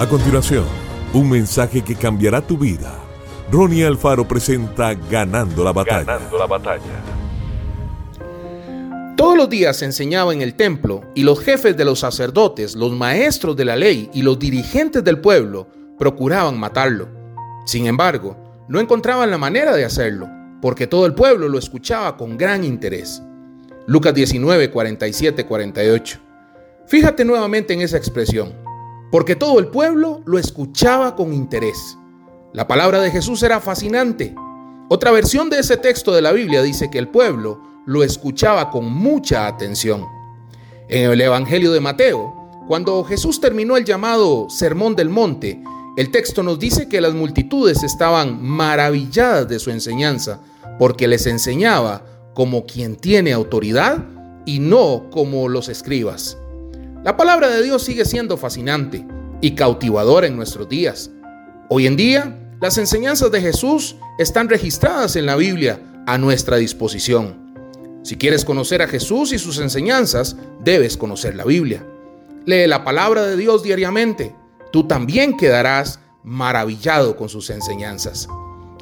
A continuación, un mensaje que cambiará tu vida. Ronnie Alfaro presenta Ganando la batalla. Ganando la batalla. Todos los días se enseñaba en el templo y los jefes de los sacerdotes, los maestros de la ley y los dirigentes del pueblo procuraban matarlo. Sin embargo, no encontraban la manera de hacerlo, porque todo el pueblo lo escuchaba con gran interés. Lucas 19, 47, 48. Fíjate nuevamente en esa expresión, porque todo el pueblo lo escuchaba con interés. La palabra de Jesús era fascinante. Otra versión de ese texto de la Biblia dice que el pueblo lo escuchaba con mucha atención. En el Evangelio de Mateo, cuando Jesús terminó el llamado Sermón del Monte, el texto nos dice que las multitudes estaban maravilladas de su enseñanza, porque les enseñaba como quien tiene autoridad y no como los escribas. La palabra de Dios sigue siendo fascinante y cautivadora en nuestros días. Hoy en día, las enseñanzas de Jesús están registradas en la Biblia a nuestra disposición. Si quieres conocer a Jesús y sus enseñanzas, debes conocer la Biblia. Lee la palabra de Dios diariamente. Tú también quedarás maravillado con sus enseñanzas.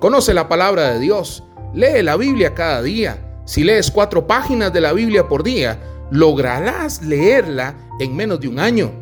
Conoce la palabra de Dios. Lee la Biblia cada día. Si lees cuatro páginas de la Biblia por día, lograrás leerla en menos de un año.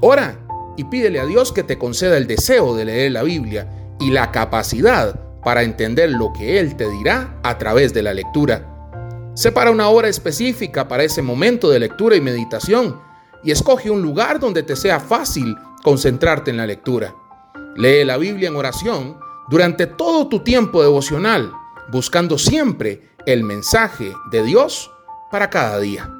Ora y pídele a Dios que te conceda el deseo de leer la Biblia y la capacidad para entender lo que Él te dirá a través de la lectura. Separa una hora específica para ese momento de lectura y meditación y escoge un lugar donde te sea fácil concentrarte en la lectura. Lee la Biblia en oración durante todo tu tiempo devocional, buscando siempre el mensaje de Dios para cada día.